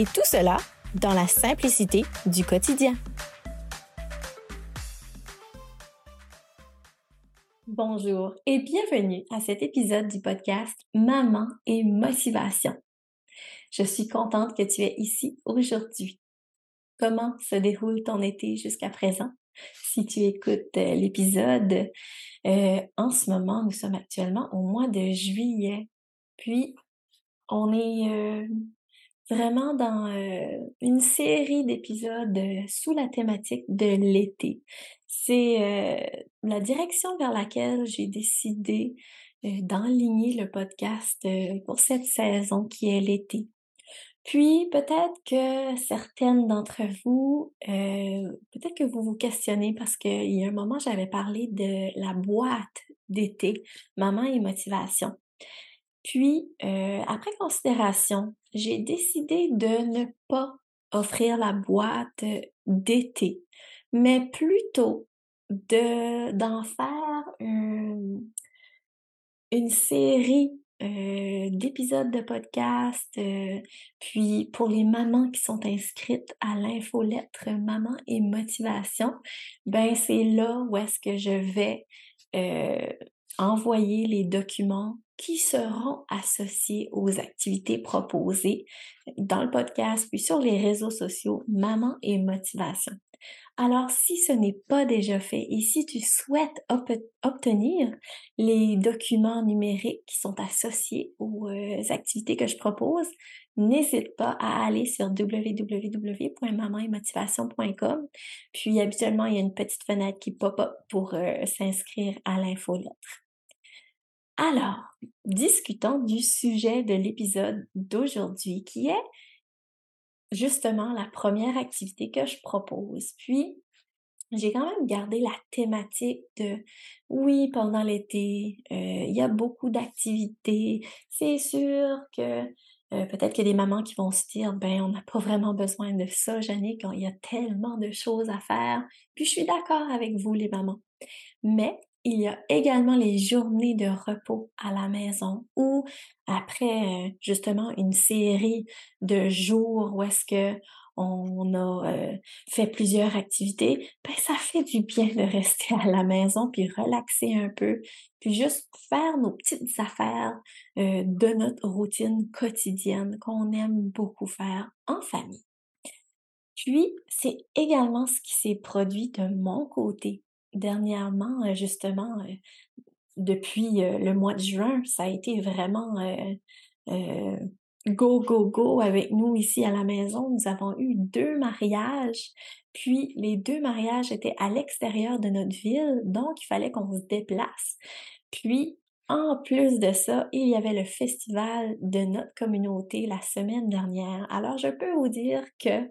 Et tout cela dans la simplicité du quotidien. Bonjour et bienvenue à cet épisode du podcast Maman et motivation. Je suis contente que tu es ici aujourd'hui. Comment se déroule ton été jusqu'à présent? Si tu écoutes euh, l'épisode, euh, en ce moment, nous sommes actuellement au mois de juillet. Puis, on est euh, vraiment dans euh, une série d'épisodes euh, sous la thématique de l'été. C'est euh, la direction vers laquelle j'ai décidé d'enligner le podcast pour cette saison qui est l'été. Puis peut-être que certaines d'entre vous, peut-être que vous vous questionnez parce qu'il y a un moment, j'avais parlé de la boîte d'été, maman et motivation. Puis, euh, après considération, j'ai décidé de ne pas offrir la boîte d'été, mais plutôt de d'en faire une, série euh, d'épisodes de podcast. Euh, puis pour les mamans qui sont inscrites à l'infolettre Maman et Motivation, ben c'est là où est-ce que je vais envoyer les documents qui seront associés aux activités proposées dans le podcast puis sur les réseaux sociaux Maman et Motivation. Alors, si ce n'est pas déjà fait et si tu souhaites obtenir les documents numériques qui sont associés aux euh, activités que je propose, n'hésite pas à aller sur www.mamanetmotivation.com. Puis, habituellement, il y a une petite fenêtre qui pop-up pour euh, s'inscrire à l'infolettre. Alors, discutons du sujet de l'épisode d'aujourd'hui qui est justement la première activité que je propose. Puis, j'ai quand même gardé la thématique de oui, pendant l'été, euh, il y a beaucoup d'activités. C'est sûr que euh, peut-être qu'il y a des mamans qui vont se dire ben on n'a pas vraiment besoin de ça, quand il y a tellement de choses à faire. Puis je suis d'accord avec vous, les mamans. Mais il y a également les journées de repos à la maison ou après euh, justement une série de jours où est-ce que on a euh, fait plusieurs activités, ben ça fait du bien de rester à la maison puis relaxer un peu, puis juste faire nos petites affaires euh, de notre routine quotidienne qu'on aime beaucoup faire en famille. Puis, c'est également ce qui s'est produit de mon côté dernièrement, justement, depuis le mois de juin, ça a été vraiment go, go, go avec nous ici à la maison. Nous avons eu deux mariages, puis les deux mariages étaient à l'extérieur de notre ville, donc il fallait qu'on se déplace. Puis, en plus de ça, il y avait le festival de notre communauté la semaine dernière. Alors, je peux vous dire que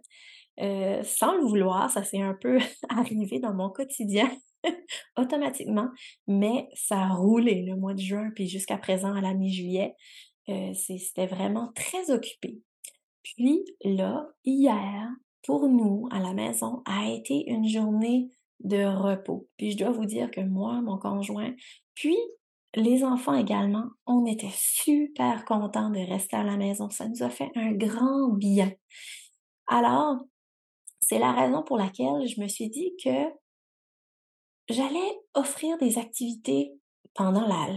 sans le vouloir, ça s'est un peu arrivé dans mon quotidien. automatiquement, mais ça a roulé le mois de juin, puis jusqu'à présent, à la mi-juillet, euh, c'était vraiment très occupé. Puis là, hier, pour nous, à la maison, a été une journée de repos. Puis je dois vous dire que moi, mon conjoint, puis les enfants également, on était super contents de rester à la maison. Ça nous a fait un grand bien. Alors, c'est la raison pour laquelle je me suis dit que j'allais offrir des activités pendant la,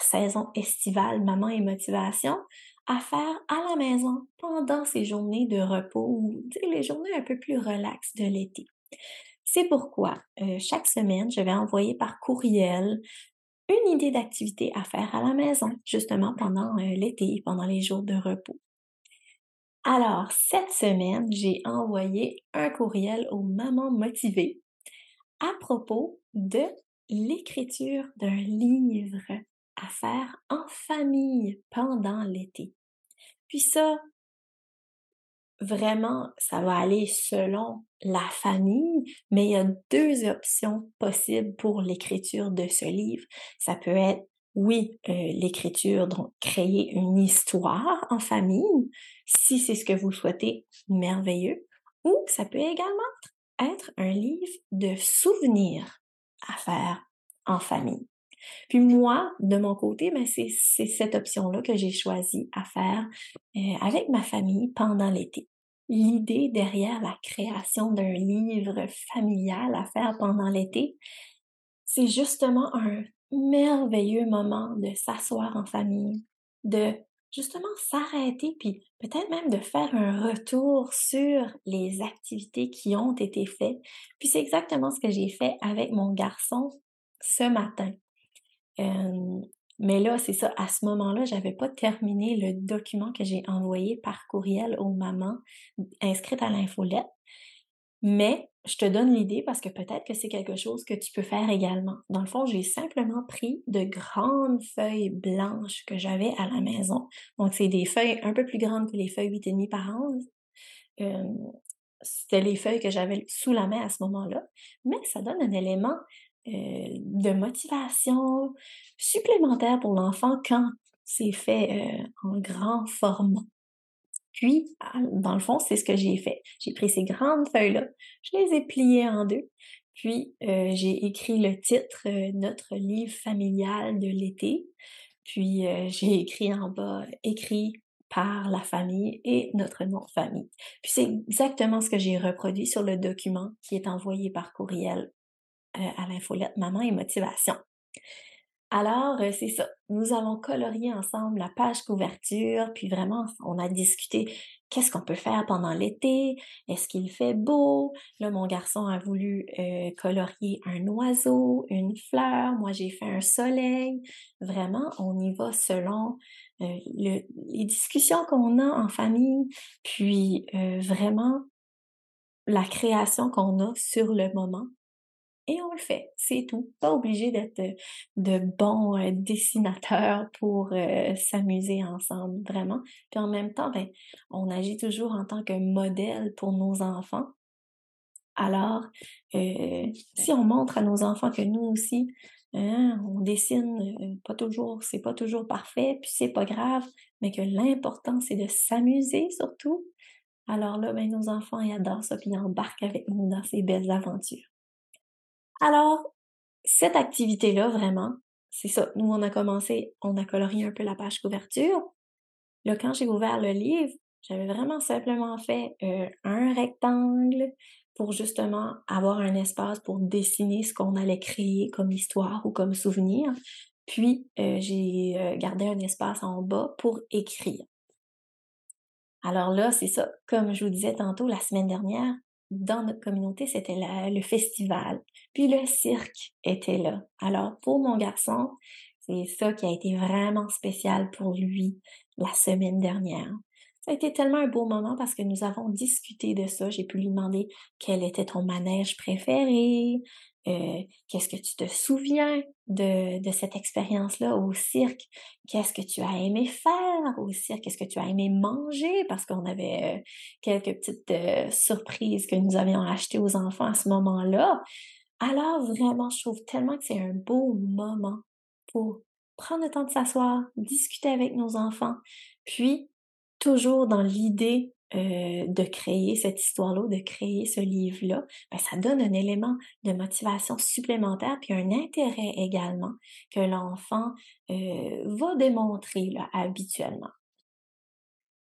saison estivale Maman et Motivation à faire à la maison pendant ces journées de repos ou les journées un peu plus relaxes de l'été. C'est pourquoi euh, chaque semaine, je vais envoyer par courriel une idée d'activité à faire à la maison, justement pendant euh, l'été, pendant les jours de repos. Alors, cette semaine, j'ai envoyé un courriel aux mamans motivées à propos de l'écriture d'un livre à faire en famille pendant l'été. Puis ça, vraiment, ça va aller selon la famille, mais il y a deux options possibles pour l'écriture de ce livre. Ça peut être, oui, euh, l'écriture, donc créer une histoire en famille, si c'est ce que vous souhaitez, merveilleux. Ou ça peut également être un livre de souvenirs à faire en famille. Puis moi, de mon côté, ben c'est cette option-là que j'ai choisi à faire euh, avec ma famille pendant l'été. L'idée derrière la création d'un livre familial à faire pendant l'été, c'est justement un merveilleux moment de s'asseoir en famille, de justement s'arrêter, puis peut-être même de faire un retour sur les activités qui ont été faites. Puis c'est exactement ce que j'ai fait avec mon garçon ce matin. Mais là, c'est ça, à ce moment-là, j'avais pas terminé le document que j'ai envoyé par courriel aux mamans inscrites à l'infolette. Mais je te donne l'idée parce que peut-être que c'est quelque chose que tu peux faire également. Dans le fond, j'ai simplement pris de grandes feuilles blanches que j'avais à la maison. Donc, c'est des feuilles un peu plus grandes que les feuilles 8,5 par 11. Euh, c'était les feuilles que j'avais sous la main à ce moment-là. Mais ça donne un élément euh, de motivation supplémentaire pour l'enfant quand c'est fait euh, en grand format. Puis, dans le fond, c'est ce que j'ai fait. J'ai pris ces grandes feuilles-là, je les ai pliées en deux, puis euh, j'ai écrit le titre Notre livre familial de l'été, puis j'ai écrit en bas, écrit par la famille et notre nom de famille. Puis c'est exactement ce que j'ai reproduit sur le document qui est envoyé par courriel euh, à l'infolette Maman et Motivation. Alors, euh, c'est ça. Nous avons colorié ensemble la page couverture, puis vraiment, on a discuté qu'est-ce qu'on peut faire pendant l'été, est-ce qu'il fait beau? Là, mon garçon a voulu euh, colorier un oiseau, une fleur, moi j'ai fait un soleil. Vraiment, on y va selon les discussions qu'on a en famille, puis vraiment la création qu'on a sur le moment et on le fait, c'est tout. Pas obligé d'être euh, de bons euh, dessinateurs pour euh, s'amuser ensemble, vraiment. Puis en même temps, ben, on agit toujours en tant que modèle pour nos enfants. Alors, si on montre à nos enfants que nous aussi, hein, on dessine pas toujours, c'est pas toujours parfait, puis c'est pas grave, mais que l'important c'est de s'amuser surtout. Alors là, ben, nos enfants ils adorent ça, puis ils embarquent avec nous dans ces belles aventures. Alors, cette activité-là, vraiment, c'est ça. Nous, on a commencé, on a colorié un peu la page couverture. Là, quand j'ai ouvert le livre, j'avais vraiment simplement fait euh, un rectangle pour justement avoir un espace pour dessiner ce qu'on allait créer comme histoire ou comme souvenir. Puis, euh, j'ai euh, gardé un espace en bas pour écrire. Alors là, c'est ça. Comme je vous disais tantôt la semaine dernière, dans notre communauté, c'était le festival. Puis le cirque était là. Alors pour mon garçon, c'est ça qui a été vraiment spécial pour lui la semaine dernière. Ça a été tellement un beau moment parce que nous avons discuté de ça. J'ai pu lui demander quel était ton manège préféré, euh, qu'est-ce que tu te souviens de, cette expérience-là au cirque? Qu'est-ce que tu as aimé faire au cirque? Qu'est-ce que tu as aimé manger? Parce qu'on avait euh, quelques petites euh, surprises que nous avions achetées aux enfants à ce moment-là. Alors vraiment, je trouve tellement que c'est un beau moment pour prendre le temps de s'asseoir, discuter avec nos enfants, puis toujours dans l'idée euh, de créer cette histoire-là, de créer ce livre-là, ben, ça donne un élément de motivation supplémentaire, puis un intérêt également que l'enfant euh, va démontrer habituellement.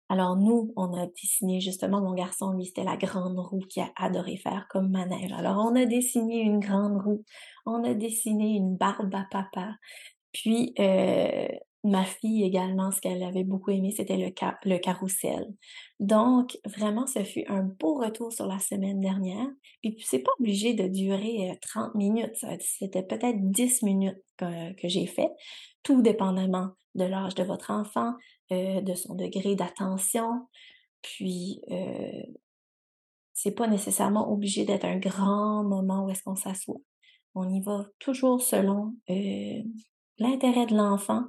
Alors nous, on a dessiné justement, mon garçon, lui, c'était la grande roue qu'il a adoré faire comme manège. Alors on a dessiné une grande roue, on a dessiné une barbe à papa, puis euh, Ma fille également, ce qu'elle avait beaucoup aimé, c'était le, carrousel. Donc, vraiment, ce fut un beau retour sur la semaine dernière. Puis, c'est pas obligé de durer 30 euh, minutes. C'était peut-être 10 minutes que, j'ai fait, tout dépendamment de l'âge de votre enfant, euh, de son degré d'attention. Puis, euh, c'est pas nécessairement obligé d'être un grand moment où est-ce qu'on s'assoit. On y va toujours selon euh, l'intérêt de l'enfant,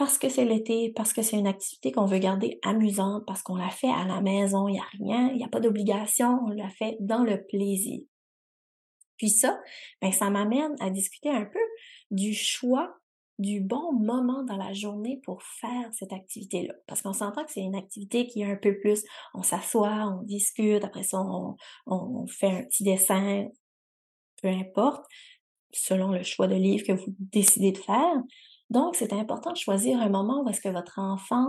parce que c'est l'été, parce que c'est une activité qu'on veut garder amusante, parce qu'on la fait à la maison, il n'y a rien, il n'y a pas d'obligation, on la fait dans le plaisir. Puis ça, ben, ça m'amène à discuter un peu du choix du bon moment dans la journée pour faire cette activité-là. Parce qu'on s'entend que c'est une activité qui est un peu plus, on s'assoit, on discute, après ça, on, on, fait un petit dessin, peu importe, selon le choix de livre que vous décidez de faire. Donc, c'est important de choisir un moment où est-ce que votre enfant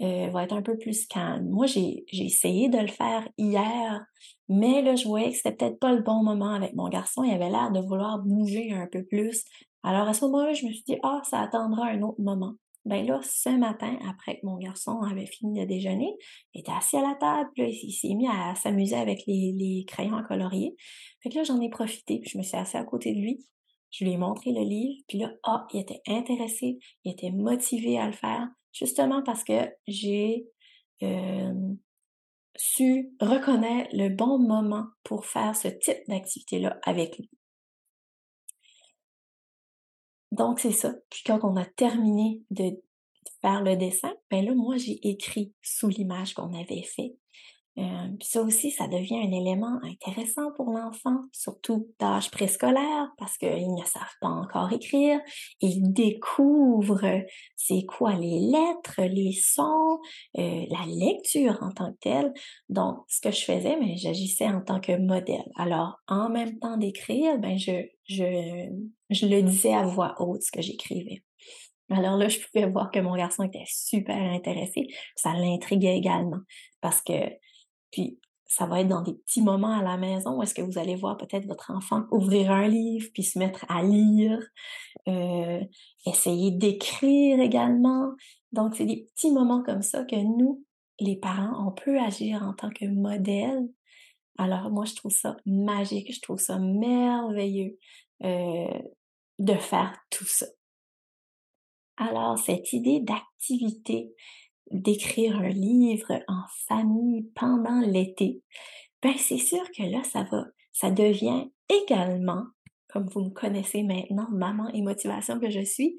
euh, va être un peu plus calme. Moi, j'ai essayé de le faire hier, mais là, je voyais que c'était peut-être pas le bon moment avec mon garçon. Il avait l'air de vouloir bouger un peu plus. Alors, à ce moment-là, je me suis dit, ah, ça attendra un autre moment. Ben là, ce matin, après que mon garçon avait fini de déjeuner, il était assis à la table, il s'est mis à s'amuser avec les, les crayons à colorier. Fait que là, j'en ai profité, puis je me suis assise à côté de lui. Je lui ai montré le livre, puis là, ah, il était intéressé, il était motivé à le faire, justement parce que j'ai euh, su reconnaître le bon moment pour faire ce type d'activité-là avec lui. Donc, c'est ça. Puis quand on a terminé de faire le dessin, ben là, moi, j'ai écrit sous l'image qu'on avait fait euh, ça aussi, ça devient un élément intéressant pour l'enfant, surtout d'âge préscolaire, parce qu'ils ne savent pas encore écrire. Ils découvrent c'est quoi les lettres, les sons, euh, la lecture en tant que telle. Donc, ce que je faisais, mais ben, j'agissais en tant que modèle. Alors, en même temps d'écrire, ben je, je, je le disais à voix haute ce que j'écrivais. Alors là, je pouvais voir que mon garçon était super intéressé. Ça l'intriguait également parce que puis, ça va être dans des petits moments à la maison où est-ce que vous allez voir peut-être votre enfant ouvrir un livre, puis se mettre à lire, euh, essayer d'écrire également. Donc, c'est des petits moments comme ça que nous, les parents, on peut agir en tant que modèle. Alors, moi, je trouve ça magique, je trouve ça merveilleux euh, de faire tout ça. Alors, cette idée d'activité, d'écrire un livre en famille pendant l'été, ben c'est sûr que là, ça va, ça devient également, comme vous me connaissez maintenant, maman et motivation que je suis,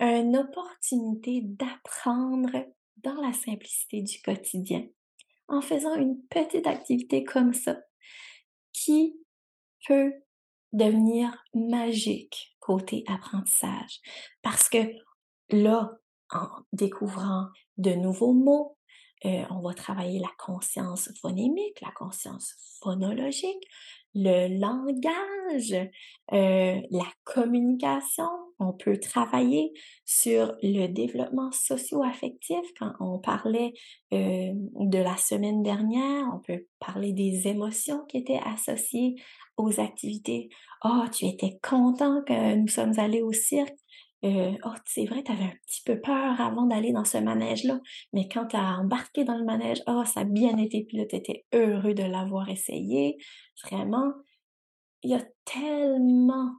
une opportunité d'apprendre dans la simplicité du quotidien, en faisant une petite activité comme ça, qui peut devenir magique côté apprentissage. Parce que là, en découvrant de nouveaux mots. Euh, on va travailler la conscience phonémique, la conscience phonologique, le langage, euh, la communication. On peut travailler sur le développement socio-affectif. Quand on parlait euh, de la semaine dernière, on peut parler des émotions qui étaient associées aux activités. Oh, tu étais content que nous sommes allés au cirque. Euh, oh, c'est vrai, tu avais un petit peu peur avant d'aller dans ce manège-là, mais quand tu as embarqué dans le manège, oh, ça a bien été, puis là, tu étais heureux de l'avoir essayé. Vraiment, il y a tellement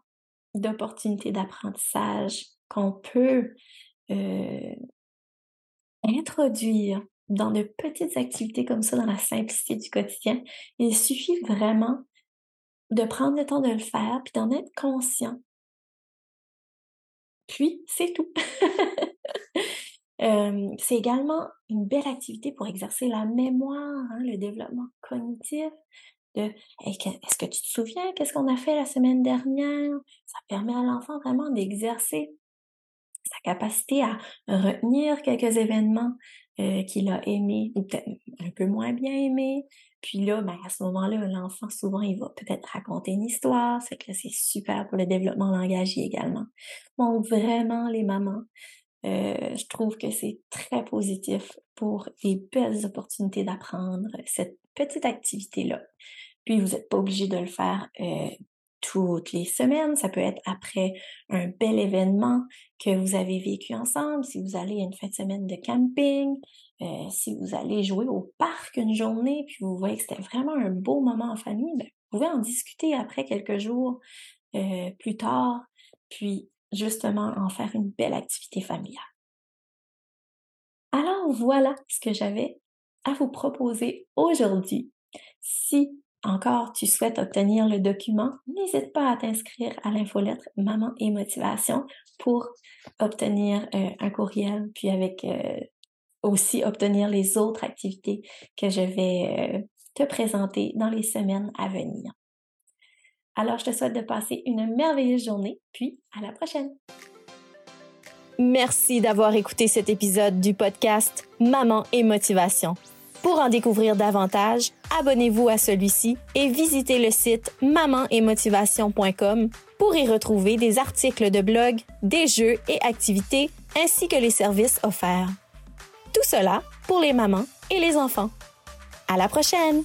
d'opportunités d'apprentissage qu'on peut euh, introduire dans de petites activités comme ça, dans la simplicité du quotidien. Il suffit vraiment de prendre le temps de le faire, puis d'en être conscient puis, c'est tout. c'est également une belle activité pour exercer la mémoire, hein, le développement cognitif. Est-ce que tu te souviens qu'est-ce qu'on a fait la semaine dernière? Ça permet à l'enfant vraiment d'exercer capacité à retenir quelques événements euh, qu'il a aimés ou peut-être un peu moins bien aimés, puis là, ben, à ce moment-là, l'enfant, souvent, il va peut-être raconter une histoire. C'est que c'est super pour le développement langagier également. Donc, vraiment, les mamans, euh, je trouve que c'est très positif pour des belles opportunités d'apprendre cette petite activité-là. Puis, vous n'êtes pas obligé de le faire euh, toutes les semaines. Ça peut être après un bel événement que vous avez vécu ensemble. Si vous allez à une fin de semaine de camping, euh, si vous allez jouer au parc une journée, puis vous voyez que c'était vraiment un beau moment en famille, ben, vous pouvez en discuter après quelques jours euh, plus tard, puis justement en faire une belle activité familiale. Alors voilà ce que j'avais à vous proposer aujourd'hui. Si encore tu souhaites obtenir le document, n'hésite pas à t'inscrire à l'infolettre Maman et Motivation pour obtenir euh, un courriel, puis avec euh, aussi obtenir les autres activités que je vais euh, te présenter dans les semaines à venir. Alors, je te souhaite de passer une merveilleuse journée, puis à la prochaine. Merci d'avoir écouté cet épisode du podcast Maman et Motivation. Pour en découvrir davantage, abonnez-vous à celui-ci et visitez le site mamanetmotivation.com pour y retrouver des articles de blog, des jeux et activités ainsi que les services offerts. Tout cela pour les mamans et les enfants. À la prochaine!